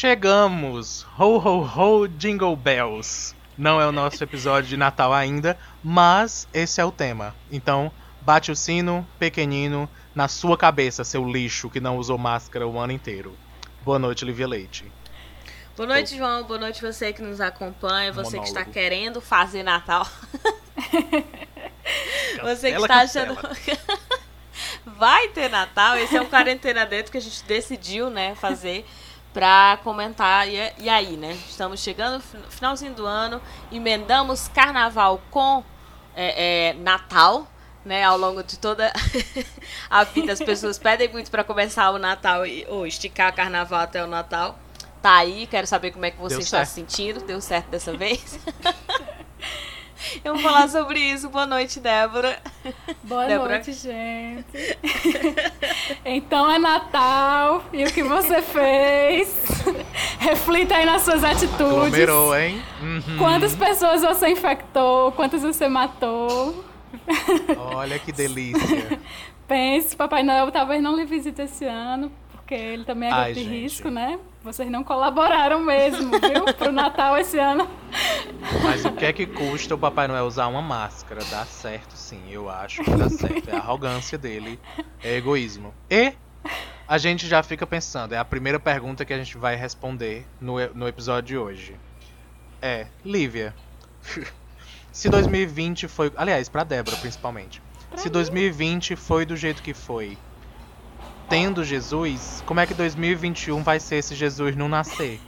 chegamos! Ho, ho, ho, jingle bells! Não é o nosso episódio de Natal ainda, mas esse é o tema. Então, bate o sino, pequenino, na sua cabeça, seu lixo que não usou máscara o ano inteiro. Boa noite, Livia Leite. Boa noite, João. Boa noite você que nos acompanha, você Monólogo. que está querendo fazer Natal. você que está achando. Vai ter Natal, esse é um quarentena dentro que a gente decidiu, né, fazer para comentar. E, e, aí, né? Estamos chegando no finalzinho do ano, emendamos carnaval com é, é, Natal. Né, ao longo de toda a vida, as pessoas pedem muito para começar o Natal e, ou esticar o carnaval até o Natal. Tá aí, quero saber como é que você Deu está certo. se sentindo. Deu certo dessa vez? Eu vou falar sobre isso. Boa noite, Débora. Boa Débora. noite, gente. Então é Natal e o que você fez? Reflita aí nas suas atitudes. Aglomerou, hein? Uhum. Quantas pessoas você infectou? Quantas você matou? Olha que delícia. Pense, Papai Noel talvez não lhe visite esse ano, porque ele também é Ai, de risco, né? Vocês não colaboraram mesmo, viu? Pro Natal esse ano. Mas o que é que custa o Papai Noel usar uma máscara? Dá certo, sim. Eu acho que dá certo. É a arrogância dele, é egoísmo. E a gente já fica pensando, é a primeira pergunta que a gente vai responder no, no episódio de hoje. É, Lívia. se 2020 foi. Aliás, pra Débora, principalmente. Pra se 2020 foi do jeito que foi, tendo Jesus, como é que 2021 vai ser se Jesus não nascer?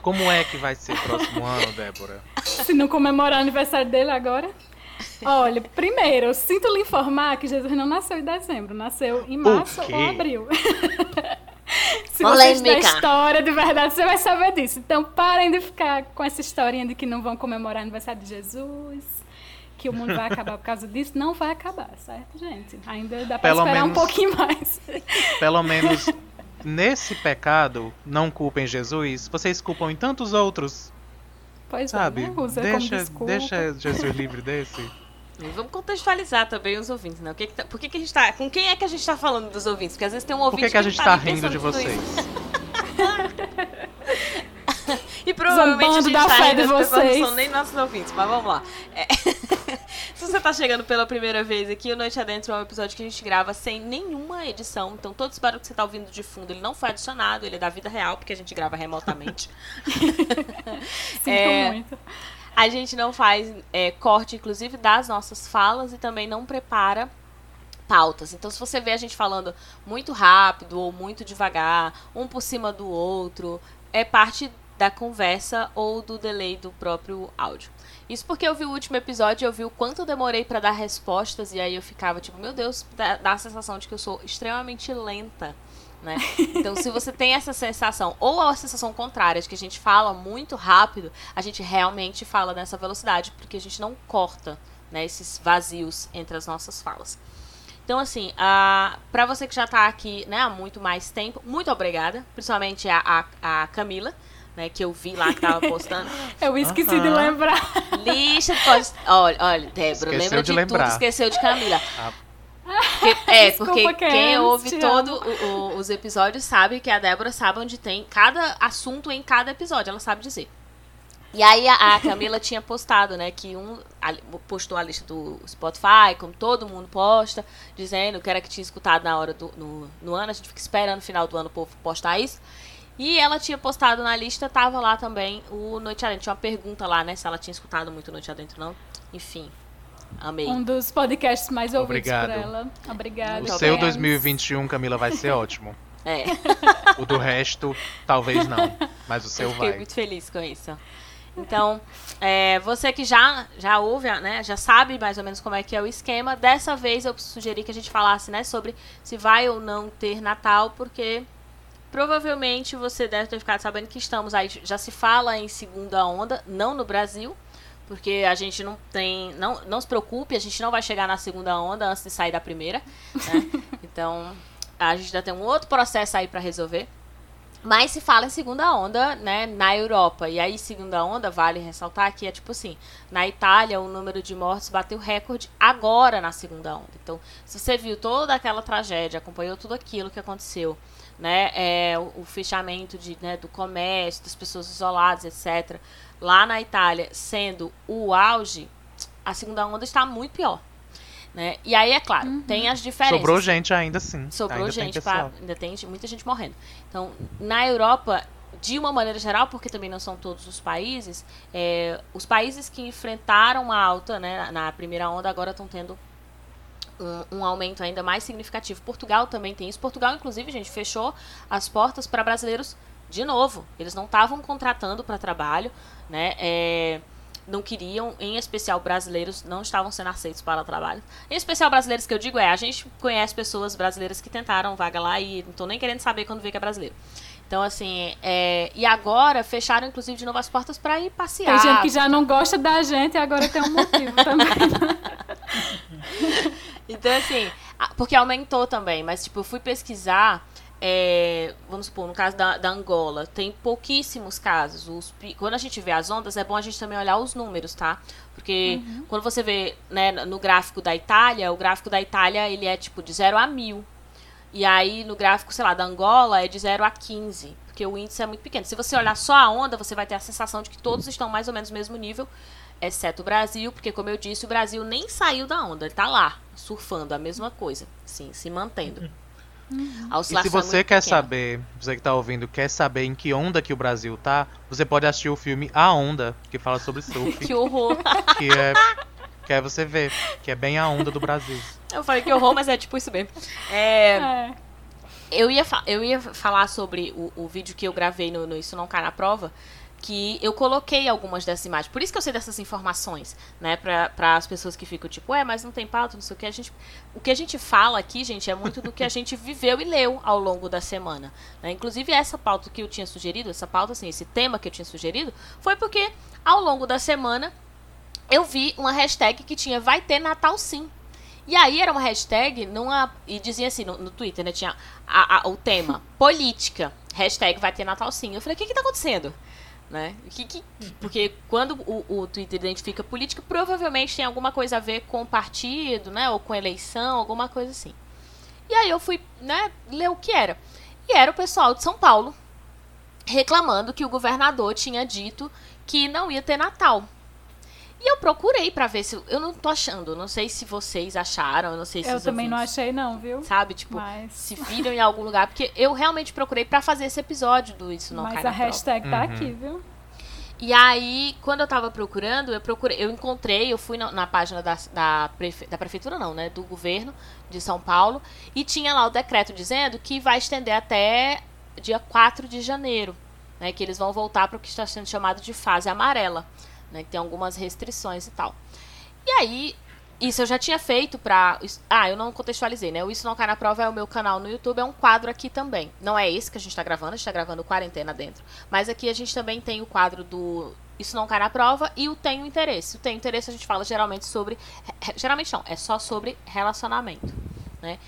Como é que vai ser o próximo ano, Débora? Se não comemorar o aniversário dele agora? Olha, primeiro, eu sinto lhe informar que Jesus não nasceu em dezembro, nasceu em março ou abril. Se você estudar história de verdade, você vai saber disso. Então parem de ficar com essa historinha de que não vão comemorar o aniversário de Jesus que o mundo vai acabar por causa disso, não vai acabar, certo, gente? Ainda dá pra pelo esperar menos, um pouquinho mais. Pelo menos nesse pecado, não culpem Jesus, vocês culpam em tantos outros. Pois sabe? é, né? Usa deixa, deixa Jesus livre desse. Vamos contextualizar também os ouvintes, né? O que que tá, por que, que a gente tá. Com quem é que a gente tá falando dos ouvintes? Porque às vezes tem um ouvinte. Por que, que a gente tá, tá rindo de vocês? E provavelmente a gente da tá fé de vocês. não são nem nossos ouvintes, mas vamos lá. É. Se você tá chegando pela primeira vez aqui, o Noite Adentro é um episódio que a gente grava sem nenhuma edição. Então, todo esse barulho que você tá ouvindo de fundo, ele não foi adicionado, ele é da vida real, porque a gente grava remotamente. Sinto é, muito. A gente não faz é, corte, inclusive, das nossas falas e também não prepara pautas. Então, se você vê a gente falando muito rápido ou muito devagar, um por cima do outro, é parte da conversa ou do delay do próprio áudio. Isso porque eu vi o último episódio, eu vi o quanto eu demorei para dar respostas e aí eu ficava tipo, meu Deus, dá, dá a sensação de que eu sou extremamente lenta. Né? Então, se você tem essa sensação, ou a sensação contrária, de que a gente fala muito rápido, a gente realmente fala nessa velocidade, porque a gente não corta né, esses vazios entre as nossas falas. Então, assim, uh, para você que já está aqui né, há muito mais tempo, muito obrigada, principalmente a, a, a Camila, né, que eu vi lá que tava postando. eu esqueci de lembrar. Lista pode. Olha, olha, Débora, lembra de, de tudo, esqueceu de Camila. Ah. Porque, é, Desculpa, porque que quem ouve todos os episódios sabe que a Débora sabe onde tem cada assunto em cada episódio, ela sabe dizer. E aí a, a Camila tinha postado, né, que um a, postou a lista do Spotify, como todo mundo posta, dizendo que era que tinha escutado na hora do no, no ano, a gente fica esperando no final do ano o povo postar isso. E ela tinha postado na lista, tava lá também o Noite Adentro. Tinha uma pergunta lá, né? Se ela tinha escutado muito Noite Adentro, não. Enfim, amei. Um dos podcasts mais ouvidos Obrigado. por ela. Obrigada. O seu 2021, Camila, vai ser ótimo. É. O do resto, talvez não. Mas o seu Eu vai. Fiquei muito feliz com isso. Então, é, você que já, já ouve, né, já sabe mais ou menos como é que é o esquema, dessa vez eu sugeri que a gente falasse né, sobre se vai ou não ter Natal, porque Provavelmente você deve ter ficado sabendo que estamos aí, já se fala em segunda onda, não no Brasil, porque a gente não tem, não, não se preocupe, a gente não vai chegar na segunda onda antes de sair da primeira, né? Então, a gente ainda tem um outro processo aí para resolver. Mas se fala em segunda onda, né, na Europa. E aí, segunda onda, vale ressaltar que é tipo assim: na Itália, o número de mortes bateu recorde agora na segunda onda. Então, se você viu toda aquela tragédia, acompanhou tudo aquilo que aconteceu né, é, o, o fechamento de, né, do comércio, das pessoas isoladas, etc., lá na Itália sendo o auge, a segunda onda está muito pior. Né? E aí, é claro, uhum. tem as diferenças. Sobrou gente ainda sim. Sobrou ainda gente, pra, ainda tem muita gente morrendo. Então, na Europa, de uma maneira geral, porque também não são todos os países, é, os países que enfrentaram a alta né, na primeira onda agora estão tendo um, um, aumento ainda mais significativo. Portugal também tem isso. Portugal, inclusive, gente, fechou as portas para brasileiros de novo. Eles não estavam contratando para trabalho, né? É, não queriam, em especial brasileiros, não estavam sendo aceitos para trabalho. Em especial brasileiros que eu digo é, a gente conhece pessoas brasileiras que tentaram vaga lá e não estou nem querendo saber quando vê que é brasileiro. Então, assim, é... e agora fecharam, inclusive, de novo as portas para ir passear. Tem gente que já não gosta da gente e agora tem um motivo também. então, assim, porque aumentou também, mas, tipo, eu fui pesquisar é, vamos supor, no caso da, da Angola, tem pouquíssimos casos. Os, quando a gente vê as ondas, é bom a gente também olhar os números, tá? Porque uhum. quando você vê né, no gráfico da Itália, o gráfico da Itália ele é tipo de 0 a 1000. E aí no gráfico, sei lá, da Angola é de 0 a 15. Porque o índice é muito pequeno. Se você olhar só a onda, você vai ter a sensação de que todos estão mais ou menos no mesmo nível, exceto o Brasil, porque como eu disse, o Brasil nem saiu da onda, ele tá lá, surfando a mesma coisa, assim, se mantendo. Uhum. Uhum. e se você é quer pequena. saber, você que tá ouvindo, quer saber em que onda que o Brasil tá, você pode assistir o filme A Onda, que fala sobre surf. que horror! Que é, que é você ver, que é bem a onda do Brasil. Eu falei que horror, mas é tipo isso mesmo. É, é. Eu, ia eu ia falar sobre o, o vídeo que eu gravei no, no Isso Não Cai na Prova, que eu coloquei algumas dessas imagens. Por isso que eu sei dessas informações, né? Para as pessoas que ficam tipo, é, mas não tem pauta, não sei o que. A gente, o que a gente fala aqui, gente, é muito do que a gente viveu e leu ao longo da semana. Né? Inclusive, essa pauta que eu tinha sugerido, essa pauta, assim, esse tema que eu tinha sugerido, foi porque ao longo da semana eu vi uma hashtag que tinha Vai ter Natal sim. E aí era uma hashtag numa, e dizia assim no, no Twitter, né? Tinha a, a, o tema política. Hashtag vai ter Natal sim. Eu falei, o que que tá acontecendo? né? Que, que, porque quando o, o Twitter identifica política, provavelmente tem alguma coisa a ver com partido, né? Ou com eleição, alguma coisa assim. E aí eu fui, né, ler o que era. E era o pessoal de São Paulo reclamando que o governador tinha dito que não ia ter Natal. E eu procurei para ver se. Eu não tô achando. Não sei se vocês acharam. Eu não sei se Eu também não achei, não, viu? Sabe? Tipo, Mas... se viram em algum lugar. Porque eu realmente procurei para fazer esse episódio do Isso Não Mas Cai a hashtag prova. tá uhum. aqui, viu? E aí, quando eu tava procurando, eu procurei, eu encontrei, eu fui na, na página da, da, prefe, da prefeitura, não, né? Do governo de São Paulo. E tinha lá o decreto dizendo que vai estender até dia 4 de janeiro. Né, que eles vão voltar para o que está sendo chamado de fase amarela né? Que tem algumas restrições e tal. E aí, isso eu já tinha feito pra. Ah, eu não contextualizei, né? O Isso Não Cai na Prova é o meu canal no YouTube, é um quadro aqui também. Não é esse que a gente tá gravando, a gente tá gravando quarentena dentro. Mas aqui a gente também tem o quadro do Isso Não Cai na Prova e o Tenho Interesse. O Tenho Interesse a gente fala geralmente sobre. Geralmente não, é só sobre relacionamento, né?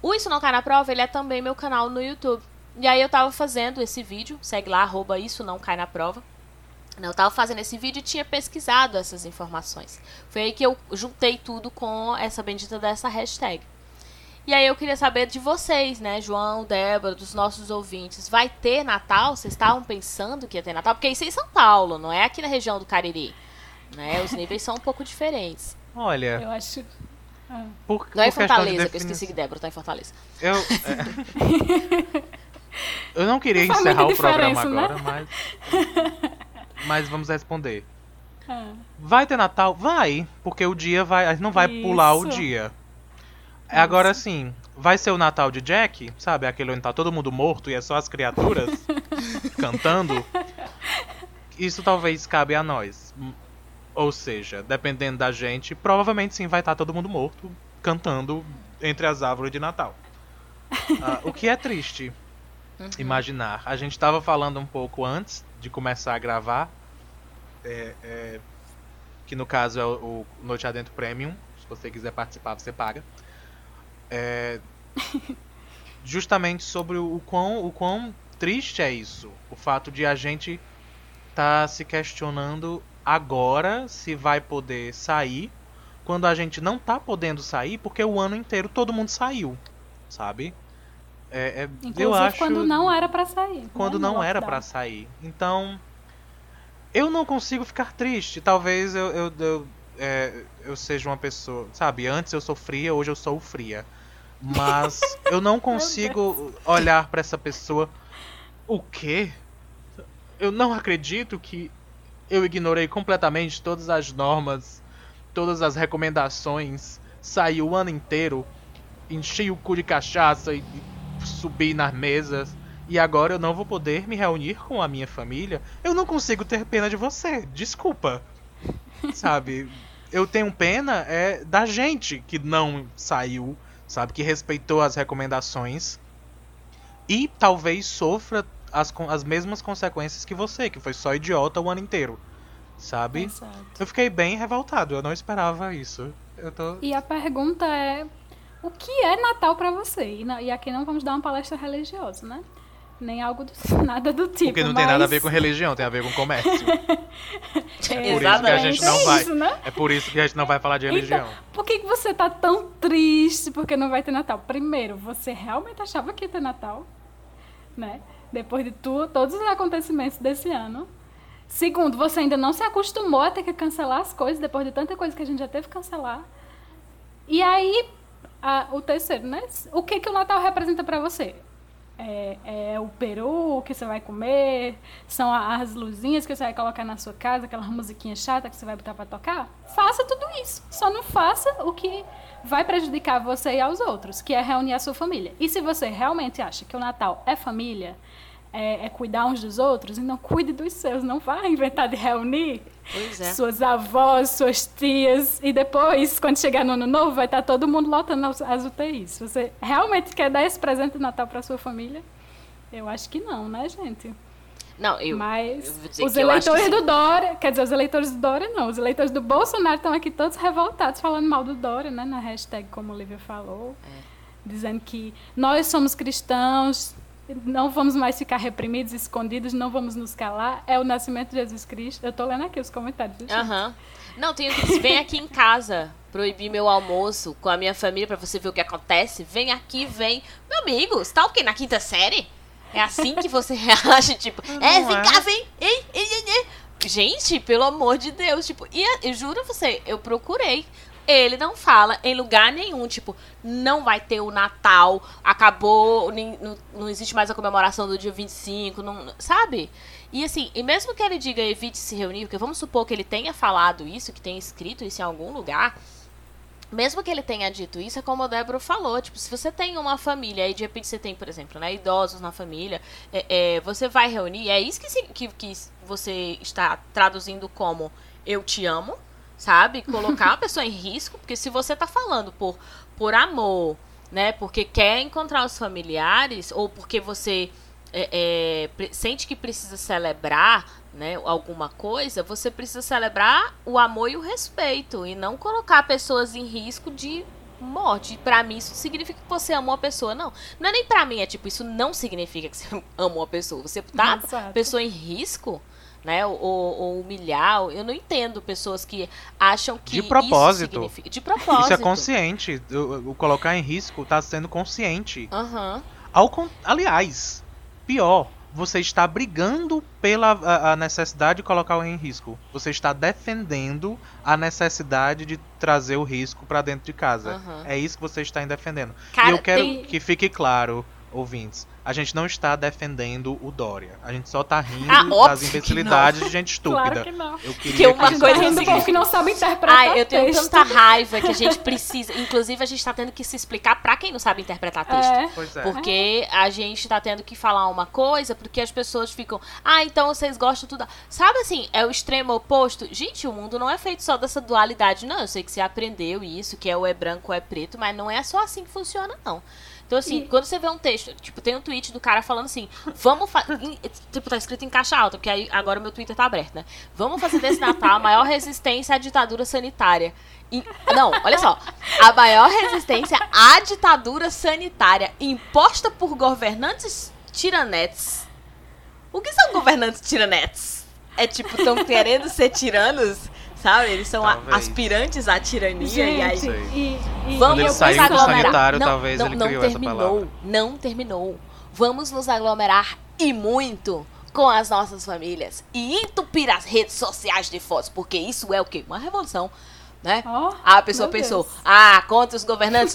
O Isso Não Cai na Prova, ele é também meu canal no YouTube. E aí eu tava fazendo esse vídeo, segue lá, arroba Isso Não Cai na Prova. Eu estava fazendo esse vídeo e tinha pesquisado essas informações. Foi aí que eu juntei tudo com essa bendita dessa hashtag. E aí eu queria saber de vocês, né, João, Débora, dos nossos ouvintes. Vai ter Natal? Vocês estavam pensando que ia ter Natal? Porque isso é em São Paulo, não é aqui na região do Cariri. Né? Os níveis são um pouco diferentes. Olha. Eu acho. Ah. Por, não é Fortaleza, de que eu esqueci que Débora tá em Fortaleza. Eu. É... eu não queria encerrar o programa né? agora, mas mas vamos responder. Ah. Vai ter Natal? Vai, porque o dia vai. A gente não vai Isso. pular o dia. Isso. Agora sim, vai ser o Natal de Jack, sabe? Aquele onde tá todo mundo morto e é só as criaturas cantando. Isso talvez cabe a nós. Ou seja, dependendo da gente, provavelmente sim vai estar tá todo mundo morto cantando entre as árvores de Natal. Uh, o que é triste uhum. imaginar. A gente estava falando um pouco antes de começar a gravar, é, é, que no caso é o, o, Noite Adentro Premium. Se você quiser participar, você paga. É, justamente sobre o quão, o quão triste é isso. O fato de a gente tá se questionando agora se vai poder sair quando a gente não tá podendo sair porque o ano inteiro todo mundo saiu, sabe? É, é, Inclusive eu acho, quando não era para sair. Quando né, não era para sair. Então, eu não consigo ficar triste. Talvez eu, eu, eu, é, eu seja uma pessoa. Sabe, antes eu sofria, hoje eu sou fria. Mas eu não consigo olhar para essa pessoa. O quê? Eu não acredito que eu ignorei completamente todas as normas, todas as recomendações, saí o ano inteiro, enchi o cu de cachaça e, e subi nas mesas. E agora eu não vou poder me reunir com a minha família. Eu não consigo ter pena de você. Desculpa. Sabe? Eu tenho pena é da gente que não saiu, sabe? Que respeitou as recomendações. E talvez sofra as, as mesmas consequências que você, que foi só idiota o ano inteiro. Sabe? Exato. Eu fiquei bem revoltado, eu não esperava isso. Eu tô... E a pergunta é: o que é Natal para você? E, aqui não vamos dar uma palestra religiosa, né? Nem algo do, nada do tipo. Porque não mas... tem nada a ver com religião, tem a ver com comércio. é, por isso que a gente não vai. Isso, né? É por isso que a gente não vai falar de religião. Então, por que, que você tá tão triste porque não vai ter Natal? Primeiro, você realmente achava que ia ter Natal? Né? Depois de tu, todos os acontecimentos desse ano. Segundo, você ainda não se acostumou a ter que cancelar as coisas depois de tanta coisa que a gente já teve que cancelar. E aí, a, o terceiro, né? O que, que o Natal representa para você? É, é, o peru que você vai comer, são as luzinhas que você vai colocar na sua casa, aquela musiquinha chata que você vai botar para tocar. Faça tudo isso. Só não faça o que vai prejudicar você e aos outros, que é reunir a sua família. E se você realmente acha que o Natal é família, é, é, cuidar uns dos outros, então cuide dos seus. Não vá inventar de reunir é. suas avós, suas tias, e depois, quando chegar no ano novo, vai estar todo mundo lotando as UTIs. Você realmente quer dar esse presente de Natal para sua família, eu acho que não, né, gente? Não, eu. Mas eu os eleitores do Dória, quer dizer, os eleitores do Dória não, os eleitores do Bolsonaro estão aqui todos revoltados falando mal do Dória, né? Na hashtag, como o Lívia falou. É. Dizendo que nós somos cristãos, não vamos mais ficar reprimidos, escondidos, não vamos nos calar. É o nascimento de Jesus Cristo. Eu tô lendo aqui os comentários. Aham. Uhum. Não, tem que vem aqui em casa proibir meu almoço com a minha família para você ver o que acontece. Vem aqui, vem. Meu amigo, você tá o quê? Na quinta série? É assim que você reage, tipo, é, vem é. cá, vem. Ei, ei, ei, ei. Gente, pelo amor de Deus, tipo, e eu juro você, eu procurei ele não fala em lugar nenhum, tipo, não vai ter o Natal, acabou, nem, não, não existe mais a comemoração do dia 25, não, sabe? E assim, e mesmo que ele diga evite se reunir, porque vamos supor que ele tenha falado isso, que tenha escrito isso em algum lugar, mesmo que ele tenha dito isso, é como o Débora falou, tipo, se você tem uma família, e de repente você tem, por exemplo, né, idosos na família, é, é, você vai reunir, é isso que, que, que você está traduzindo como eu te amo, sabe? Colocar a pessoa em risco, porque se você tá falando por, por amor, né? Porque quer encontrar os familiares, ou porque você é, é, sente que precisa celebrar né, alguma coisa, você precisa celebrar o amor e o respeito, e não colocar pessoas em risco de morte. Para mim, isso significa que você ama uma pessoa. Não. Não é nem para mim, é tipo, isso não significa que você ama uma pessoa. Você tá a pessoa em risco né? Ou, ou, humilhar. Eu não entendo pessoas que acham que de propósito. isso significa. De propósito. Isso é consciente. O, o colocar em risco está sendo consciente. Uhum. Ao, aliás, pior, você está brigando pela a, a necessidade de colocar o em risco. Você está defendendo a necessidade de trazer o risco para dentro de casa. Uhum. É isso que você está defendendo. Cara, e eu quero tem... que fique claro, ouvintes a gente não está defendendo o Dória. A gente só está rindo ah, das imbecilidades de gente estúpida. Claro que não. Eu queria que uma que coisa rindo do que não sabe interpretar Ai, eu tenho texto. tanta raiva que a gente precisa. Inclusive, a gente está tendo que se explicar para quem não sabe interpretar texto. É. Pois é. Porque a gente está tendo que falar uma coisa, porque as pessoas ficam. Ah, então vocês gostam tudo. Sabe assim, é o extremo oposto. Gente, o mundo não é feito só dessa dualidade, não. Eu sei que você aprendeu isso, que é o é branco ou é preto, mas não é só assim que funciona, não. Então, assim, e... quando você vê um texto, tipo, tem um tweet do cara falando assim, vamos fazer. Tipo, tá escrito em caixa alta, porque aí agora o meu Twitter tá aberto, né? Vamos fazer desse Natal a maior resistência à ditadura sanitária. E, não, olha só. A maior resistência à ditadura sanitária imposta por governantes tiranetes. O que são governantes tiranetes? É tipo, estão querendo ser tiranos Sabe? Eles são a, aspirantes à tirania Gente, e aí. E, e, Vamos nos aglomerar. Não, talvez não, ele não criou terminou, Não terminou. Vamos nos aglomerar e muito com as nossas famílias e entupir as redes sociais de fotos, porque isso é o quê? Uma revolução, né? Oh, a pessoa pensou, Deus. ah, contra os governantes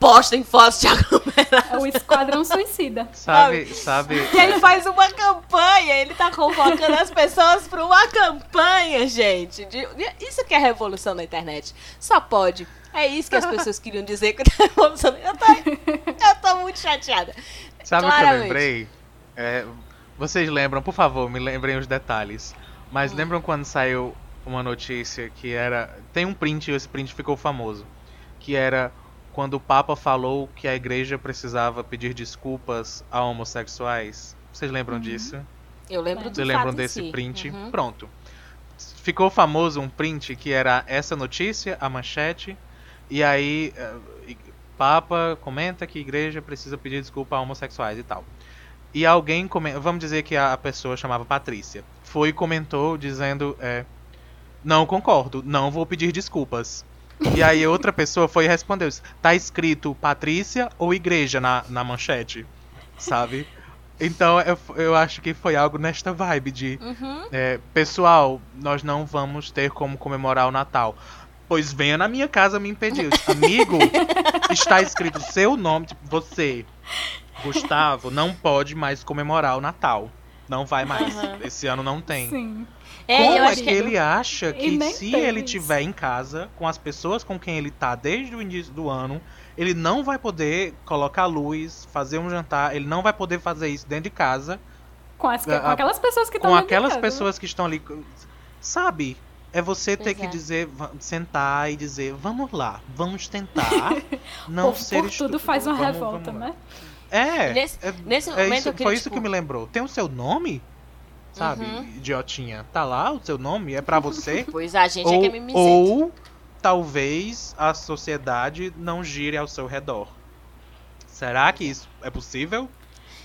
tiranetes, postem fotos de aglomeração. É o esquadrão suicida. Sabe, sabe. E ele faz uma campanha, ele tá convocando as pessoas para uma campanha, gente. De, isso que é revolução na internet. Só pode. É isso que as pessoas queriam dizer que é revolução. Eu tô, eu tô muito chateada. Sabe o que eu lembrei? É, vocês lembram, por favor, me lembrem os detalhes. Mas hum. lembram quando saiu uma notícia que era. Tem um print e esse print ficou famoso. Que era quando o Papa falou que a igreja precisava pedir desculpas a homossexuais. Vocês lembram uhum. disso? Eu lembro do Vocês lembram desse si. print? Uhum. Pronto. Ficou famoso um print que era essa notícia, a manchete, e aí uh, Papa comenta que a igreja precisa pedir desculpa a homossexuais e tal. E alguém, vamos dizer que a pessoa chamava Patrícia, foi e comentou dizendo: é, Não concordo, não vou pedir desculpas. E aí outra pessoa foi e respondeu: tá escrito Patrícia ou igreja na, na manchete, sabe? Então eu, eu acho que foi algo nesta vibe de uhum. é, pessoal, nós não vamos ter como comemorar o Natal. Pois venha na minha casa me impedir. Amigo, está escrito seu nome, tipo, você, Gustavo, não pode mais comemorar o Natal. Não vai mais. Uhum. Esse ano não tem. Sim. É, Como é que, que ele acha que se ele estiver em casa com as pessoas com quem ele tá desde o início do ano, ele não vai poder colocar luz, fazer um jantar, ele não vai poder fazer isso dentro de casa. Com, as, com aquelas pessoas que estão Com aquelas casa, pessoas né? que estão ali. Sabe? É você ter que dizer, sentar e dizer, vamos lá, vamos tentar não por, ser por tudo faz uma vamos, revolta, vamos né? É, nesse, é, nesse é momento isso, foi isso tipo... que me lembrou. Tem o seu nome? sabe? Uhum. Idiotinha. Tá lá o seu nome? É para você? pois a gente ou, é que é mimizento. Ou talvez a sociedade não gire ao seu redor. Será que isso é possível?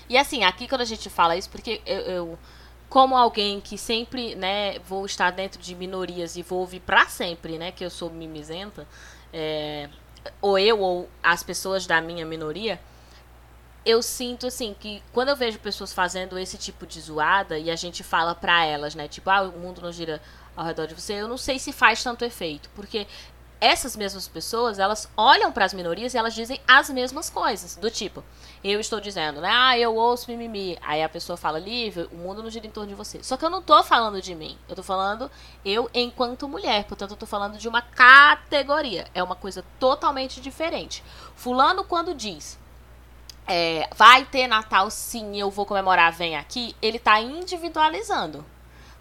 E assim, aqui quando a gente fala isso, porque eu, eu como alguém que sempre, né, vou estar dentro de minorias e vou ouvir para sempre, né, que eu sou mimizenta, é, ou eu ou as pessoas da minha minoria, eu sinto assim que quando eu vejo pessoas fazendo esse tipo de zoada e a gente fala pra elas, né, tipo, ah, o mundo não gira ao redor de você, eu não sei se faz tanto efeito, porque essas mesmas pessoas, elas olham para as minorias e elas dizem as mesmas coisas, do tipo, eu estou dizendo, né, ah, eu ouço mimimi, aí a pessoa fala, Lívia, o mundo não gira em torno de você. Só que eu não tô falando de mim, eu tô falando eu enquanto mulher, portanto eu tô falando de uma categoria, é uma coisa totalmente diferente. Fulano quando diz, é, vai ter Natal sim, eu vou comemorar, vem aqui, ele está individualizando.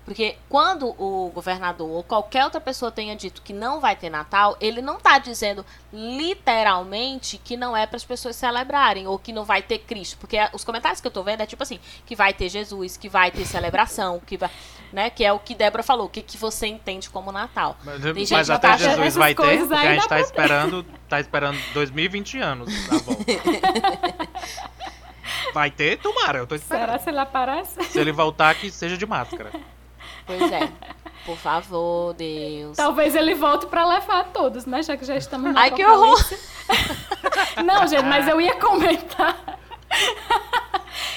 Porque quando o governador ou qualquer outra pessoa tenha dito que não vai ter Natal, ele não está dizendo literalmente que não é para as pessoas celebrarem ou que não vai ter Cristo. Porque os comentários que eu estou vendo é tipo assim, que vai ter Jesus, que vai ter celebração, que vai, né, que é o que Débora falou, o que, que você entende como Natal. Mas, mas até tá Jesus vai ter, porque a gente está esperando, tá esperando 2020 anos, tá bom. Vai ter, tomara, eu tô esperando. Será se ele aparece? Se ele voltar, que seja de máscara. Pois é. Por favor, Deus. Talvez ele volte para levar todos, né? Já que já estamos na Ai, que horror! não, gente, mas eu ia comentar.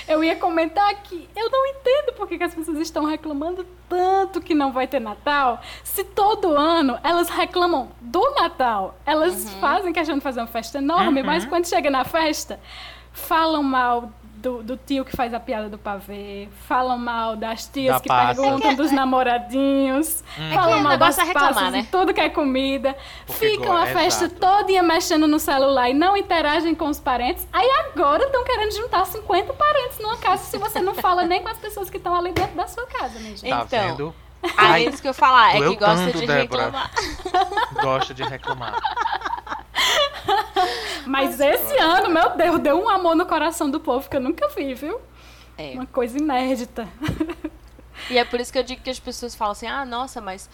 eu ia comentar que eu não entendo por que, as pessoas estão reclamando tanto que não vai ter Natal. Se todo ano elas reclamam do Natal. Elas uhum. fazem questão de fazer uma festa enorme, uhum. mas quando chega na festa, falam mal do, do, tio que faz a piada do pavê, falam mal das tias da que passa. perguntam dos namoradinhos, hum. falam é mal das passas né? tudo que é comida, Porque ficam a festa exato. toda mexendo no celular e não interagem com os parentes. Aí agora estão querendo juntar 50 parentes numa casa se você não fala nem com as pessoas que estão ali dentro da sua casa, né, gente? Tá então, vendo? Aí é isso que eu falar, é que gosta tanto, de Débora. reclamar. Gosta de reclamar. Mas esse ano, meu Deus, deu um amor no coração do povo que eu nunca vi, viu? É. Uma coisa inédita. E é por isso que eu digo que as pessoas falam assim: ah, nossa, mas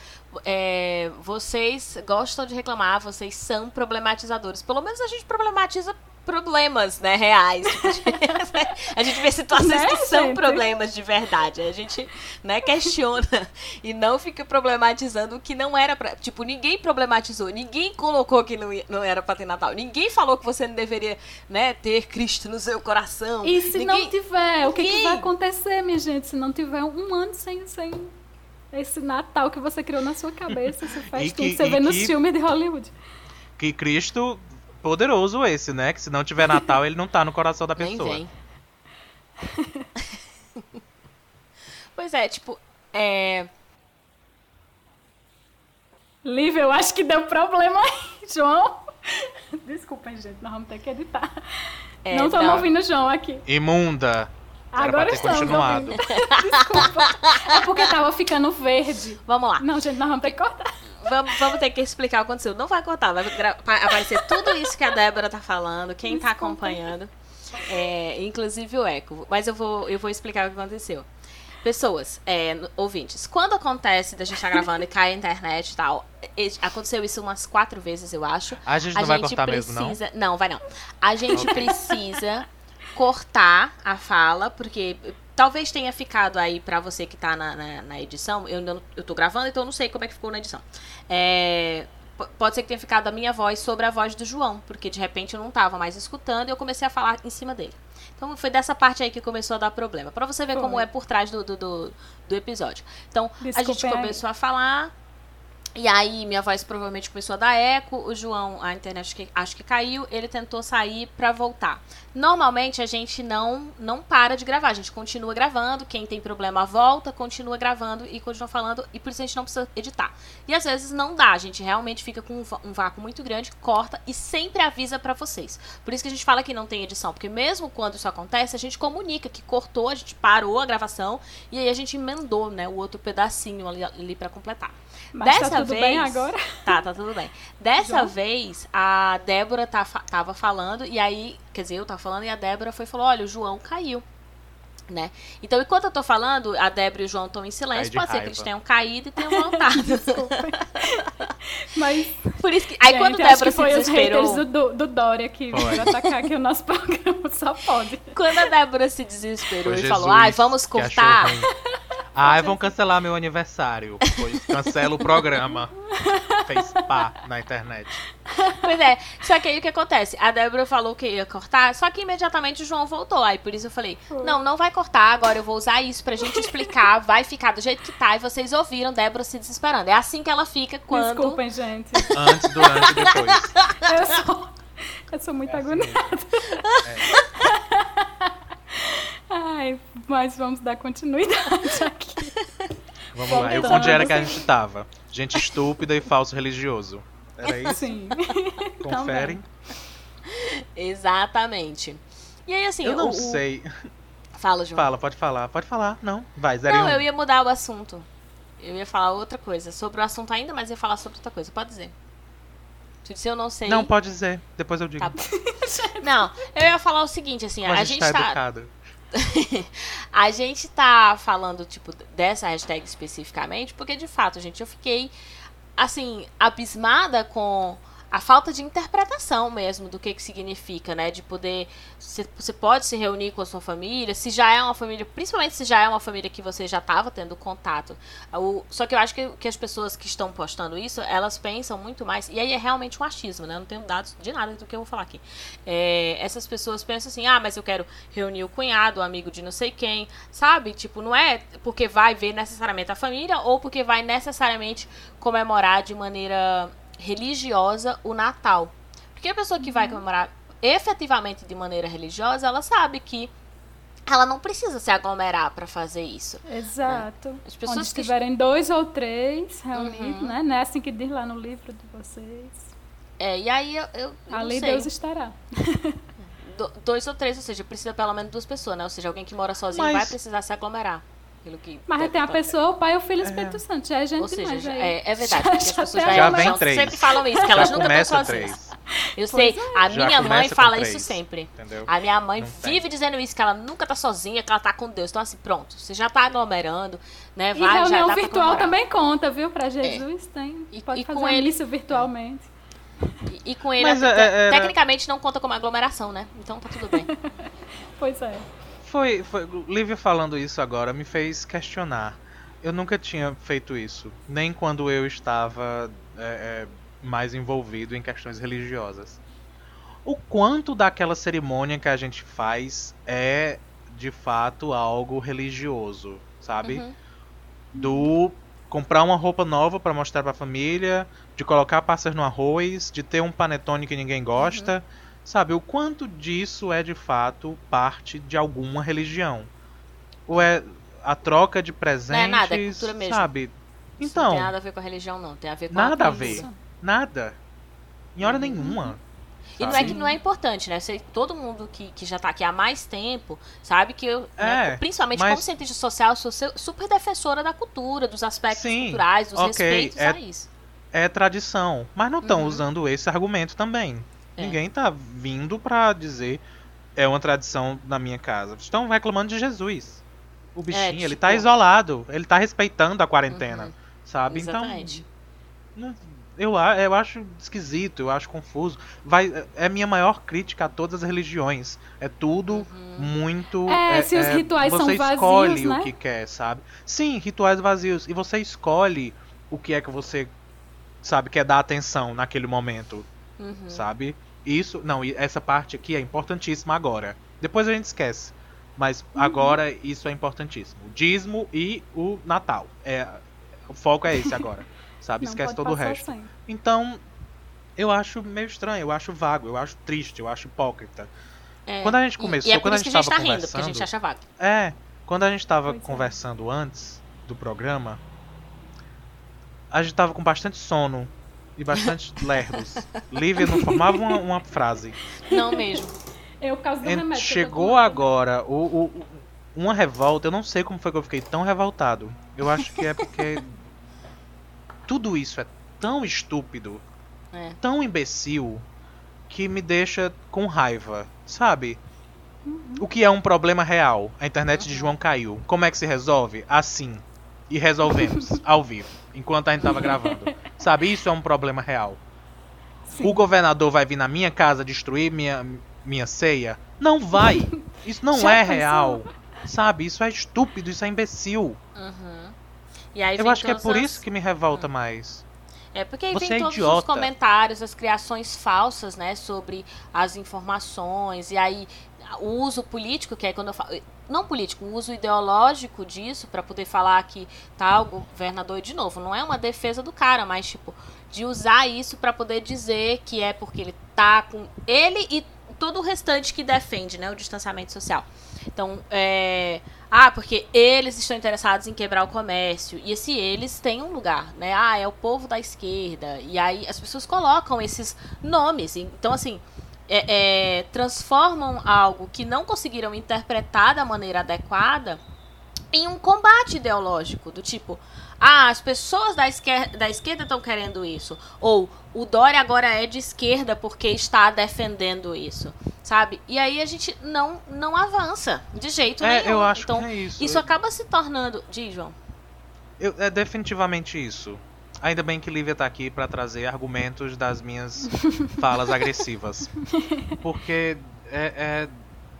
é, vocês gostam de reclamar, vocês são problematizadores. Pelo menos a gente problematiza problemas, né, reais. a gente vê situações né, que são gente? problemas de verdade. A gente, né, questiona e não fica problematizando o que não era pra. Tipo, ninguém problematizou, ninguém colocou que não, não era pra ter Natal. Ninguém falou que você não deveria, né, ter Cristo no seu coração. E se ninguém... não tiver, o que, que, vai acontecer, minha gente? Se não tiver um ano sem, sem esse Natal que você criou na sua cabeça, essa festinha que, você vê que, nos filmes de Hollywood. Que Cristo poderoso esse, né? Que se não tiver Natal, ele não tá no coração da pessoa. Nem vem. pois é, tipo, é. Lívia, eu acho que deu problema aí, João. Desculpem, gente, nós vamos ter que editar. É, não estamos ouvindo o João aqui. Imunda. Era Agora estamos continuado. Desculpa. É porque tava ficando verde. Vamos lá. Não, gente, nós vamos ter que cortar. Vamos, vamos ter que explicar o que aconteceu. Não vai cortar, vai aparecer tudo isso que a Débora tá falando, quem tá acompanhando. É, inclusive o eco. Mas eu vou, eu vou explicar o que aconteceu. Pessoas, é, ouvintes, quando acontece da gente estar tá gravando e cai a internet e tal, aconteceu isso umas quatro vezes, eu acho. A gente não a vai gente cortar precisa, mesmo, não? Não, vai não. A gente precisa cortar a fala, porque Talvez tenha ficado aí para você que tá na, na, na, edição. Eu, não, eu tô gravando, então eu não sei como é que ficou na edição. É, pode ser que tenha ficado a minha voz sobre a voz do João, porque de repente eu não tava mais escutando e eu comecei a falar em cima dele. Então foi dessa parte aí que começou a dar problema. para você ver foi. como é por trás do, do, do, do episódio. Então, Desculpa, a gente começou aí. a falar e aí minha voz provavelmente começou a dar eco, o João, a internet que, acho que caiu, ele tentou sair para voltar. Normalmente a gente não não para de gravar, a gente continua gravando, quem tem problema volta, continua gravando e continua falando, e por isso a gente não precisa editar. E às vezes não dá, a gente realmente fica com um vácuo muito grande, corta e sempre avisa para vocês. Por isso que a gente fala que não tem edição, porque mesmo quando isso acontece, a gente comunica que cortou, a gente parou a gravação e aí a gente emendou, né, o outro pedacinho ali, ali para completar. Mas tá Dessa tá tudo vez, bem agora? Tá, tá tudo bem. Dessa João? vez, a Débora tá, tava falando, e aí, quer dizer, eu tava falando, e a Débora foi falou: olha, o João caiu. Né? Então, enquanto eu tô falando, a Débora e o João estão em silêncio, pode raiva. ser que eles tenham caído e tenham voltado. Mas. Por isso que. Aí gente, quando a Débora se foi desesperou. Os do, do Dória que veio atacar aqui o nosso programa, só pode. Quando a Débora se desesperou foi e Jesus, falou, ai, vamos cortar. Ai, vão cancelar meu aniversário. Pois cancela o programa. Fez pá na internet. Pois é, só que aí o que acontece? A Débora falou que ia cortar, só que imediatamente o João voltou. Aí por isso eu falei: não, não vai cortar, agora eu vou usar isso pra gente explicar, vai ficar do jeito que tá. E vocês ouviram Débora se desesperando. É assim que ela fica quando. Desculpem, gente. Antes, durante e depois. Eu sou, eu sou muito é assim agoniada. É. Ai, mas vamos dar continuidade aqui. Vamos lá. Eu, onde era que a gente tava? Gente estúpida e falso religioso. Era isso? Sim. Conferem. Exatamente. E aí, assim. Eu não o, sei. Fala, João. Fala, pode falar. Pode falar. Não, vai, zero Não, eu ia mudar o assunto. Eu ia falar outra coisa. Sobre o assunto ainda, mas ia falar sobre outra coisa. Pode dizer. Tu disse eu não sei. Não, pode dizer. Depois eu digo. Tá não, eu ia falar o seguinte, assim, mas a, gente tá. tá... A gente tá falando, tipo, dessa hashtag especificamente, porque de fato, gente, eu fiquei, assim, abismada com a falta de interpretação mesmo do que, que significa, né? De poder. Você pode se reunir com a sua família, se já é uma família, principalmente se já é uma família que você já estava tendo contato. O, só que eu acho que, que as pessoas que estão postando isso, elas pensam muito mais. E aí é realmente um achismo, né? Eu não tenho dados de nada do que eu vou falar aqui. É, essas pessoas pensam assim: ah, mas eu quero reunir o cunhado, o amigo de não sei quem, sabe? Tipo, não é porque vai ver necessariamente a família ou porque vai necessariamente comemorar de maneira religiosa o Natal. Porque a pessoa que vai uhum. comemorar efetivamente de maneira religiosa, ela sabe que ela não precisa se aglomerar para fazer isso. Exato. Né? As pessoas Onde que estiverem dois ou três reunidos, uhum. né? Não é assim que diz lá no livro de vocês. É, e aí eu, eu Ali Deus estará. Do, dois ou três, ou seja, precisa pelo menos duas pessoas, né? Ou seja, alguém que mora sozinho Mas... vai precisar se aglomerar. Pelo que Mas tem a pessoa, o Pai, o Filho e o Espírito é. Santo. Já é gente Ou seja, demais, já, é, é verdade. Já, as pessoas já, já vem três. sempre falam isso, que elas já nunca estão sozinhas. Três. Eu sei, é. a minha mãe fala isso sempre. Entendeu? A minha mãe Não vive tem. dizendo isso, que ela nunca tá sozinha, que ela tá com Deus. Então, assim, pronto, você já tá aglomerando, né? Vai, e reunião virtual também conta, viu? Pra Jesus, é. tem. E, pode e fazer com ele... isso virtualmente. E, e com ele, Mas, é, tecnicamente, não conta como aglomeração, né? Então tá tudo bem. pois é. Foi, foi. Lívia falando isso agora me fez questionar. Eu nunca tinha feito isso. Nem quando eu estava é, é, mais envolvido em questões religiosas. O quanto daquela cerimônia que a gente faz é de fato algo religioso, sabe? Uhum. Do comprar uma roupa nova para mostrar para a família, de colocar passas no arroz, de ter um panetone que ninguém gosta, uhum. Sabe? O quanto disso é de fato parte de alguma religião? Ou é a troca de presentes, não é nada, é cultura mesmo. sabe? Então, não tem nada a ver com a religião não, tem a ver com nada a, a ver. Nada. Em hora uhum. nenhuma. E não é que não é importante, né? Sei, todo mundo que, que já está aqui há mais tempo sabe que eu, né, é, né, principalmente mas... como cientista social, sou super defensora da cultura, dos aspectos Sim, culturais, dos okay, respeitos é, a isso. É tradição. Mas não estão uhum. usando esse argumento também. É. Ninguém está vindo para dizer é uma tradição na minha casa. Estão reclamando de Jesus. O é, bichinho, é, tipo... ele está isolado, ele está respeitando a quarentena, uhum. sabe? Então, Exatamente. Então, eu, eu acho esquisito, eu acho confuso. Vai, é minha maior crítica a todas as religiões. É tudo uhum. muito. É, é, se os é, rituais são vazios. Você escolhe né? o que quer, sabe? Sim, rituais vazios. E você escolhe o que é que você, sabe, quer dar atenção naquele momento. Uhum. Sabe? Isso. Não, essa parte aqui é importantíssima agora. Depois a gente esquece. Mas uhum. agora isso é importantíssimo. O dízimo e o Natal. É, o foco é esse agora. sabe? Não Esquece todo o resto. Sem. Então, eu acho meio estranho, eu acho vago, eu acho triste, eu acho hipócrita. É, quando a gente começou, e é quando a gente estava tá conversando, rindo, a gente acha vago. É, quando a gente estava é. conversando é. antes do programa, a gente estava com bastante sono e bastante lerdos. Lívia não formava uma, uma, frase. Não mesmo. Eu, caso do remédio, Chegou agora o, o, uma revolta, eu não sei como foi que eu fiquei tão revoltado. Eu acho que é porque tudo isso é tão estúpido, é. tão imbecil, que me deixa com raiva, sabe? Uhum. O que é um problema real? A internet uhum. de João caiu. Como é que se resolve? Assim. E resolvemos, ao vivo, enquanto a gente tava gravando. Sabe, isso é um problema real. Sim. O governador vai vir na minha casa destruir minha, minha ceia? Não vai. Isso não é real. Sabe, isso é estúpido, isso é imbecil. Uhum. Eu acho que é por as... isso que me revolta hum. mais. É porque aí Você vem é todos idiota. os comentários, as criações falsas, né, sobre as informações, e aí o uso político, que é quando eu falo. Não político, o uso ideológico disso para poder falar que tal tá, governador, de novo, não é uma defesa do cara, mas tipo, de usar isso para poder dizer que é porque ele tá com. Ele e todo o restante que defende, né, o distanciamento social. Então, é ah, porque eles estão interessados em quebrar o comércio. E esse eles têm um lugar, né? Ah, é o povo da esquerda. E aí as pessoas colocam esses nomes. Então, assim, é, é, transformam algo que não conseguiram interpretar da maneira adequada em um combate ideológico. Do tipo, ah, as pessoas da esquerda, da esquerda estão querendo isso. Ou o Dória agora é de esquerda porque está defendendo isso sabe? E aí a gente não não avança de jeito é, nenhum. Eu acho então, que é isso. Isso acaba se tornando. Diz, João. Eu, é definitivamente isso. Ainda bem que Lívia tá aqui para trazer argumentos das minhas falas agressivas. Porque é, é,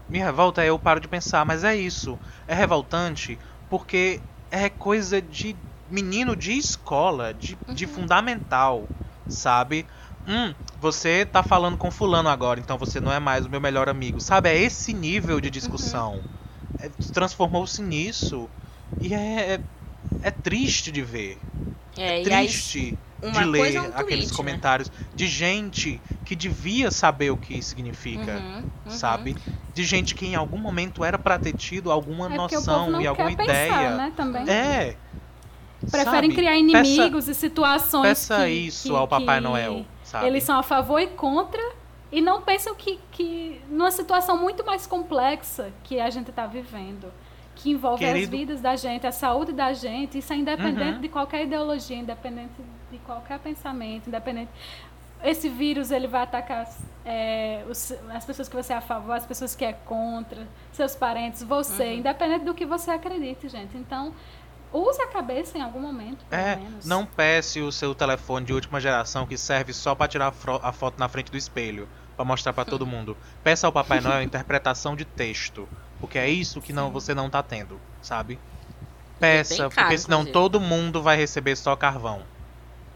me revolta, eu paro de pensar, mas é isso. É revoltante porque é coisa de menino de escola, de, uhum. de fundamental, sabe? Hum, você tá falando com fulano agora, então você não é mais o meu melhor amigo. Sabe, é esse nível de discussão. Uhum. É, Transformou-se nisso. E é, é, é, triste de ver. É, é triste aí, de ler é um aqueles tweet, né? comentários né? de gente que devia saber o que significa, uhum, uhum. sabe? De gente que em algum momento era para ter tido alguma é noção e alguma ideia. Pensar, né, também. É. Preferem sabe? criar inimigos peça, e situações peça que, isso que, ao Papai. Noel sabe? Eles são a favor e contra e não pensam que, que numa situação muito mais complexa que a gente está vivendo, que envolve Querido... as vidas da gente, a saúde da gente, isso é independente uhum. de qualquer ideologia, independente de qualquer pensamento, independente esse vírus ele vai atacar é, os, as pessoas que você é a favor, as pessoas que é contra, seus parentes, você, uhum. independente do que você acredite, gente. Então, use a cabeça em algum momento. É, menos. não peça o seu telefone de última geração que serve só para tirar a foto na frente do espelho, para mostrar para todo mundo. Peça ao Papai Noel interpretação de texto, porque é isso que não você não tá tendo, sabe? Peça, é caro, porque senão inclusive. todo mundo vai receber só carvão.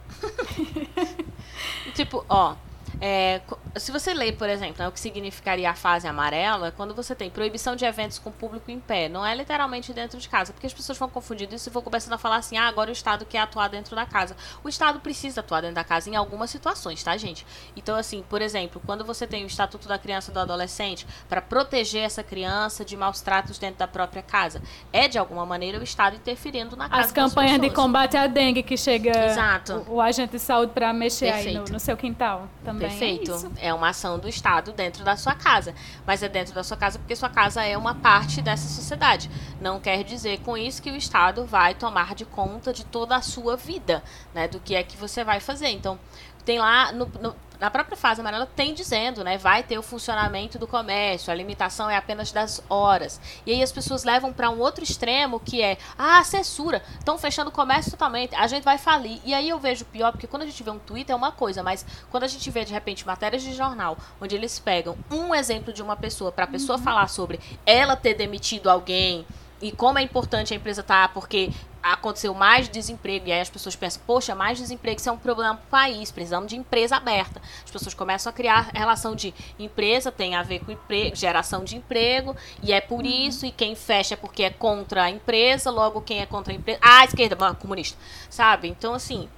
tipo, ó, é, se você lê, por exemplo, né, o que significaria a fase amarela, quando você tem proibição de eventos com público em pé, não é literalmente dentro de casa, porque as pessoas vão confundir isso e vão começando a falar assim: ah, agora o Estado quer atuar dentro da casa. O Estado precisa atuar dentro da casa em algumas situações, tá, gente? Então, assim, por exemplo, quando você tem o Estatuto da Criança e do Adolescente para proteger essa criança de maus tratos dentro da própria casa, é de alguma maneira o Estado interferindo na casa. As campanhas de combate à dengue que chega Exato. O, o agente de saúde para mexer aí no, no, seu quintal também. Perfeito. É, é uma ação do Estado dentro da sua casa. Mas é dentro da sua casa porque sua casa é uma parte dessa sociedade. Não quer dizer com isso que o Estado vai tomar de conta de toda a sua vida, né? Do que é que você vai fazer. Então, tem lá no, no na própria fase amarela tem dizendo, né, vai ter o funcionamento do comércio, a limitação é apenas das horas. E aí as pessoas levam para um outro extremo que é, ah, censura, estão fechando o comércio totalmente, a gente vai falir. E aí eu vejo pior, porque quando a gente vê um Twitter é uma coisa, mas quando a gente vê de repente matérias de jornal, onde eles pegam um exemplo de uma pessoa para a pessoa uhum. falar sobre ela ter demitido alguém, e como é importante a empresa estar, tá, porque aconteceu mais desemprego, e aí as pessoas pensam, poxa, mais desemprego, isso é um problema para o país, precisamos de empresa aberta. As pessoas começam a criar relação de empresa tem a ver com emprego, geração de emprego, e é por uhum. isso, e quem fecha é porque é contra a empresa, logo quem é contra a empresa, ah, a esquerda, comunista, sabe? Então, assim,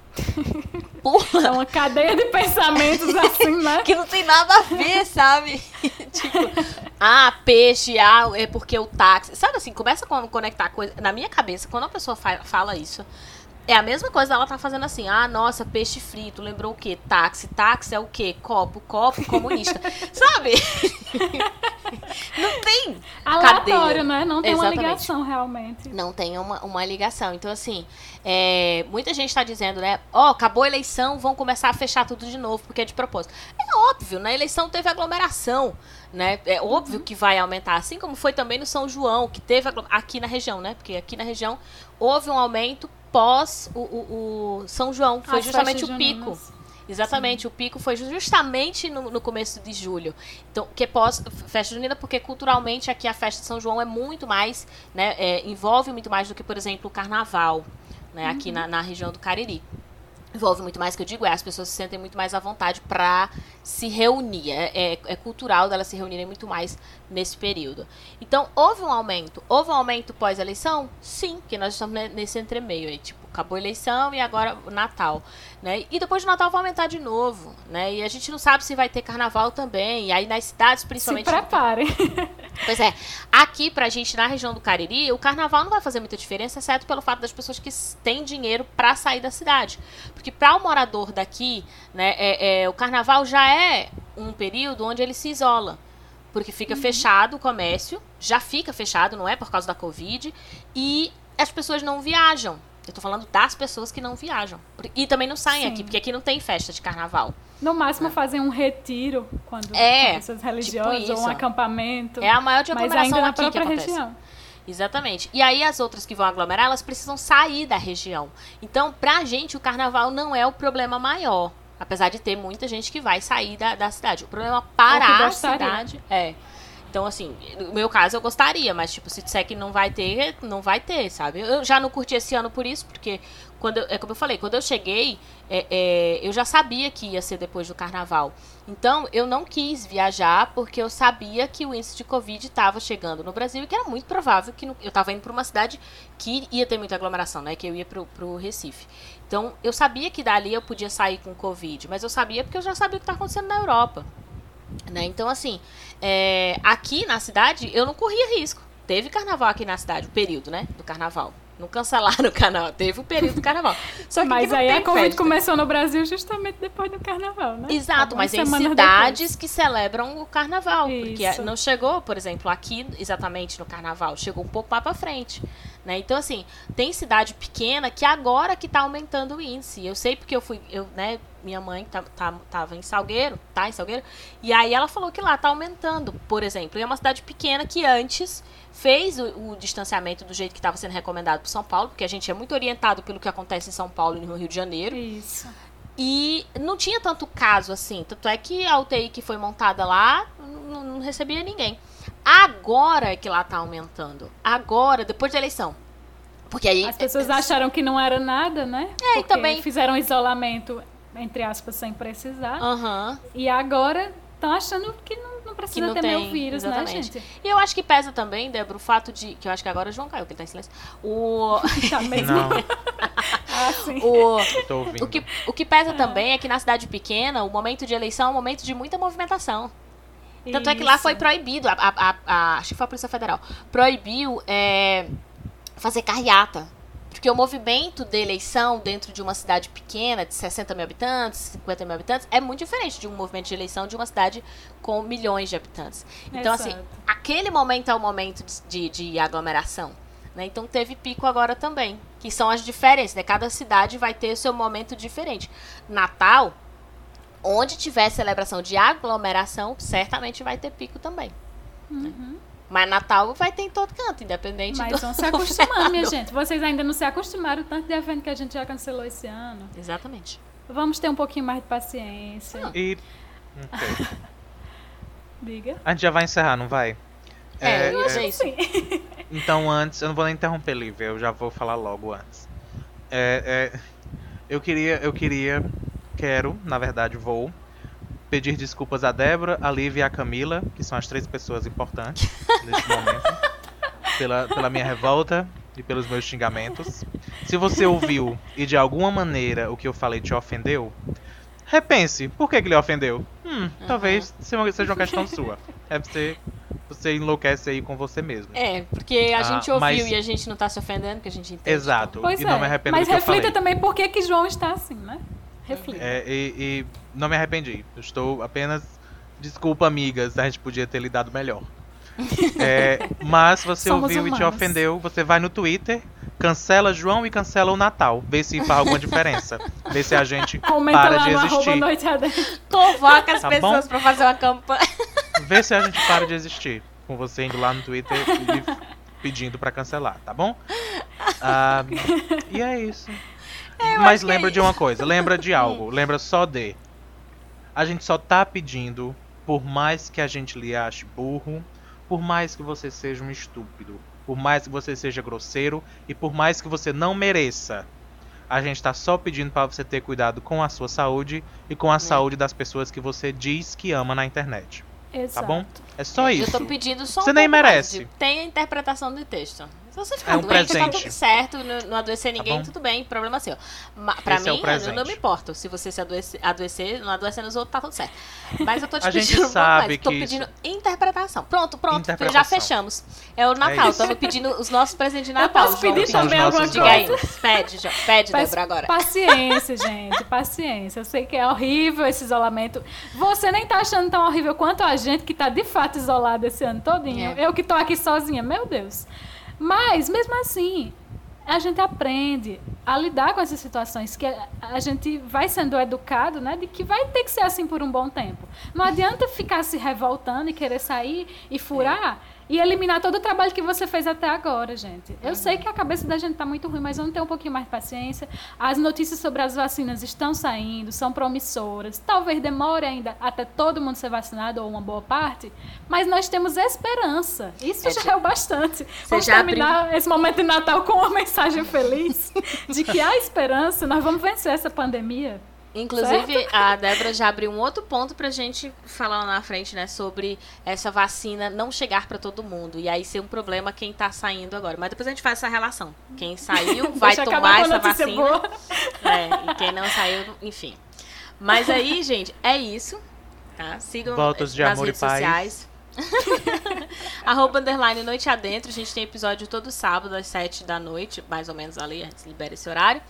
Porra. É uma cadeia de pensamentos assim, né? que não tem nada a ver, sabe? tipo, ah, peixe, ah, é porque o táxi. Sabe assim, começa a conectar coisa. Na minha cabeça, quando a pessoa fala isso, é a mesma coisa ela tá fazendo assim, ah, nossa, peixe frito, lembrou o quê? Táxi, táxi é o quê? Copo, copo, comunista. Sabe? Não tem Aleatório, né? Não tem Exatamente. uma ligação, realmente. Não tem uma, uma ligação. Então, assim, é, muita gente está dizendo, né? Ó, oh, acabou a eleição, vão começar a fechar tudo de novo, porque é de propósito. É óbvio, na eleição teve aglomeração, né? É óbvio uhum. que vai aumentar, assim como foi também no São João, que teve aqui na região, né? Porque aqui na região houve um aumento pós o, o, o São João. Foi As justamente o pico. Exatamente, Sim. o pico foi justamente no, no, começo de julho. Então, que é pós festa junina, porque culturalmente aqui a festa de São João é muito mais, né, é, envolve muito mais do que, por exemplo, o carnaval, né, uhum. aqui na, na região do Cariri envolve muito mais que eu digo é as pessoas se sentem muito mais à vontade para se reunir é, é, é, cultural delas se reunirem muito mais nesse período então houve um aumento houve um aumento pós eleição sim que nós estamos nesse entremeio aí tipo acabou a eleição e agora o Natal, né? E depois do Natal vai aumentar de novo, né? E a gente não sabe se vai ter carnaval também. E aí nas cidades, principalmente. Se preparem. Pois é. Aqui pra gente, na região do Cariri, o carnaval não vai fazer muita diferença, exceto pelo fato das pessoas que têm dinheiro para sair da cidade. Porque para o um morador daqui, né, é, é, o carnaval já é um período onde ele se isola porque fica uhum. fechado o comércio, já fica fechado, não é por causa da Covid, e as pessoas não viajam. Eu tô falando das pessoas que não viajam. E também não saem Sim. aqui, porque aqui não tem festa de carnaval. No máximo é. fazem um retiro quando é, pessoas religiosas tipo ou um acampamento. É a maior de aglomeração mas ainda na aqui própria região. Exatamente. E aí as outras que vão aglomerar, elas precisam sair da região. Então, pra gente, o carnaval não é o problema maior. Apesar de ter muita gente que vai sair da, da cidade. O problema para a cidade é então, assim, no meu caso eu gostaria, mas, tipo, se disser que não vai ter, não vai ter, sabe? Eu já não curti esse ano por isso, porque, quando eu, é como eu falei, quando eu cheguei, é, é, eu já sabia que ia ser depois do carnaval. Então, eu não quis viajar, porque eu sabia que o índice de Covid estava chegando no Brasil e que era muito provável que no, eu estava indo para uma cidade que ia ter muita aglomeração, né? Que eu ia para o Recife. Então, eu sabia que dali eu podia sair com Covid, mas eu sabia porque eu já sabia o que está acontecendo na Europa. Né? Então, assim, é, aqui na cidade eu não corria risco. Teve carnaval aqui na cidade, o período, né? Do carnaval. Não cancelaram o canal, teve o período do carnaval. Só que mas aí a Covid festa. começou no Brasil justamente depois do carnaval, né? Exato, mas em cidades depois. que celebram o carnaval. Isso. Porque não chegou, por exemplo, aqui exatamente no carnaval, chegou um pouco mais pra frente. Né? Então, assim, tem cidade pequena que agora que está aumentando o índice. Eu sei porque eu fui, eu, né, minha mãe tá, tá, tava em Salgueiro, tá em Salgueiro, e aí ela falou que lá tá aumentando, por exemplo. E é uma cidade pequena que antes fez o, o distanciamento do jeito que estava sendo recomendado para São Paulo, porque a gente é muito orientado pelo que acontece em São Paulo e no Rio de Janeiro. Isso. E não tinha tanto caso assim. Tanto é que a UTI que foi montada lá não, não recebia ninguém. Agora é que lá tá aumentando. Agora, depois da eleição. Porque aí. As pessoas acharam que não era nada, né? É, e também. Fizeram isolamento, entre aspas, sem precisar. Uhum. E agora estão achando que não, não precisa que não ter tem, vírus, né, exatamente. né, gente? E eu acho que pesa também, Débora, o fato de. Que eu acho que agora o João caiu, que ele tá em silêncio. O. tá mesmo. Não. ah, sim. O, o, que, o que pesa ah. também é que na cidade pequena, o momento de eleição é um momento de muita movimentação. Tanto Isso. é que lá foi proibido, a, a, a, acho que foi a Polícia Federal, proibiu é, fazer carreata. Porque o movimento de eleição dentro de uma cidade pequena, de 60 mil habitantes, 50 mil habitantes, é muito diferente de um movimento de eleição de uma cidade com milhões de habitantes. Então, assim, Exato. assim, aquele momento é o momento de, de, aglomeração. Né? Então teve pico agora também, que são as diferenças. Né? Cada cidade vai ter o seu momento diferente. Natal onde tiver celebração de aglomeração, certamente vai ter pico também. Uhum. Mas Natal vai ter em todo canto, independente Mas do vão se acostumando, minha gente. Vocês ainda não se acostumaram tanto de evento que a gente já cancelou esse ano. Exatamente. Vamos ter um pouquinho mais de paciência. E. Okay. Diga. A gente já vai encerrar, não vai? É, é, é isso. Então, antes, eu não vou nem interromper, Lívia, eu já vou falar logo antes. É, é, eu queria, eu queria quero, na verdade vou, pedir desculpas a Débora, a Lívia e a Camila, que são as três pessoas importantes nesse momento, pela, pela minha revolta e pelos meus xingamentos. Se você ouviu e de alguma maneira o que eu falei te ofendeu, repense, por que, que lhe ofendeu? Hum, uhum. talvez seja uma questão sua. É você, você enlouquece aí com você mesmo. É, porque a ah, gente ouviu mas... e a gente não tá se ofendendo, que a gente entende. Exato, pois e é. não me arrependo Mas do que reflita também por que, que João está assim, né? Reflita. É, e, e, não me arrependi. Eu estou apenas. Desculpa, amigas, a gente podia ter lidado melhor. é, mas você Somos ouviu humanos. e te ofendeu, você vai no Twitter, cancela João e cancela o Natal. Vê se faz alguma diferença. Vê se a gente Comenta para de existir. Convoca as tá pessoas para fazer uma campanha. Vê se a gente para de existir. Com você indo lá no Twitter e pedindo para cancelar, tá bom? Ah, e é isso. É, Mas lembra é de uma coisa, lembra de algo, lembra só de. A gente só tá pedindo, por mais que a gente lhe ache burro, por mais que você seja um estúpido, por mais que você seja grosseiro e por mais que você não mereça. A gente tá só pedindo para você ter cuidado com a sua saúde e com a é. saúde das pessoas que você diz que ama na internet. Exato. Tá bom? É só isso. Eu tô pedindo só Você um nem merece. Tem a interpretação do texto. Se você ficar é um doente, presente. tá tudo certo, não, não adoecer tá ninguém, tá tudo bem, problema seu. Ma, pra Esse mim, é eu não me importo. Se você se adoecer, adoecer não adoecer nos outros, tá tudo certo. Mas eu tô te a pedindo gente sabe Tô pedindo isso... interpretação. Pronto, pronto, interpretação. já fechamos. É o Natal, estamos pedindo os nossos presentes de Natal. Eu posso pedir João. também alguma Diga aí, pede, João. Pede, Débora, agora. Paciência, gente, paciência. Eu sei que é horrível esse isolamento. Você nem tá achando tão horrível quanto a gente que tá de fato isolado esse ano todinho. É. Eu que tô aqui sozinha, meu Deus. Mas, mesmo assim, a gente aprende a lidar com essas situações que a, gente vai sendo educado, né, de que vai ter que ser assim por um bom tempo. Não adianta ficar se revoltando e querer sair e furar. É e eliminar todo o trabalho que você fez até agora, gente. Eu uhum. sei que a cabeça da gente está muito ruim, mas vamos ter um pouquinho mais de paciência. As notícias sobre as vacinas estão saindo, são promissoras. Talvez demore ainda até todo mundo ser vacinado, ou uma boa parte, mas nós temos esperança. Isso é, já é o bastante. Vamos terminar abriu... esse momento de Natal com uma mensagem feliz de que há esperança, nós vamos vencer essa pandemia. Inclusive, certo? a Débora já abriu um outro ponto pra gente falar lá na frente, né? Sobre essa vacina não chegar para todo mundo. E aí ser um problema quem tá saindo agora. Mas depois a gente faz essa relação. Quem saiu vai tomar essa vacina. É, e quem não saiu, enfim. Mas aí, gente, é isso. Tá? Sigam Voltas de nas amor redes e paz. sociais. Arroba underline noite adentro. A gente tem episódio todo sábado às 7 da noite, mais ou menos ali, a gente libera esse horário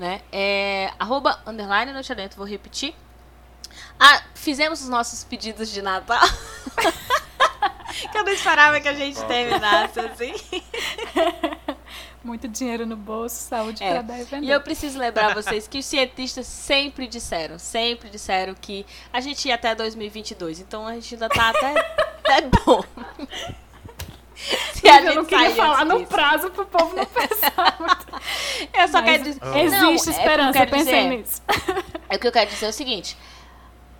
né? É, arroba, underline, noite adentro, vou repetir. Ah, fizemos os nossos pedidos de Natal. que eu não esperava que a gente terminasse assim. Muito dinheiro no bolso, saúde é. pra dar e vender. E eu preciso lembrar vocês que os cientistas sempre disseram, sempre disseram que a gente ia até 2022. Então a gente ainda tá até, até bom. Eu não queria falar no prazo pro povo não pensar muito. Eu só Mas quero dizer. Existe não, é esperança, é eu pensei nisso. É o que eu quero dizer é o seguinte: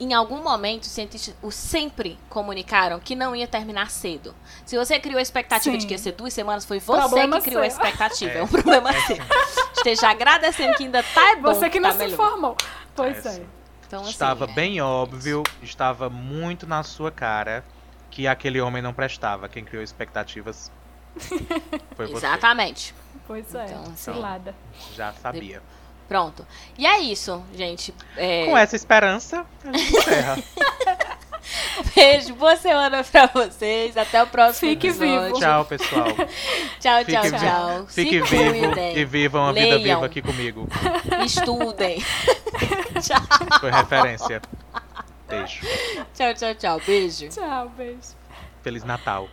em algum momento, os cientistas o sempre comunicaram que não ia terminar cedo. Se você criou a expectativa Sim. de que ia ser duas semanas, foi você problema que criou seu. a expectativa. É, é um problema é seu. Esteja agradecendo que ainda tá bom. Você que não tá se informou. Pois é. é. Então, assim, estava é. bem óbvio, estava muito na sua cara que aquele homem não prestava. Quem criou expectativas foi você. Exatamente. Pois é, então, assim, cilada. Já sabia. Pronto. E é isso, gente. É... Com essa esperança, a gente encerra. Beijo, boa semana pra vocês. Até o próximo Fique episódio. vivo. Tchau, pessoal. tchau, tchau, Fique tchau. Fique Se vivo cuidem. e vivam a Leiam. vida viva aqui comigo. Estudem. tchau. Foi referência. Beijo. Tchau, tchau, tchau. Beijo. Tchau, beijo. Feliz Natal.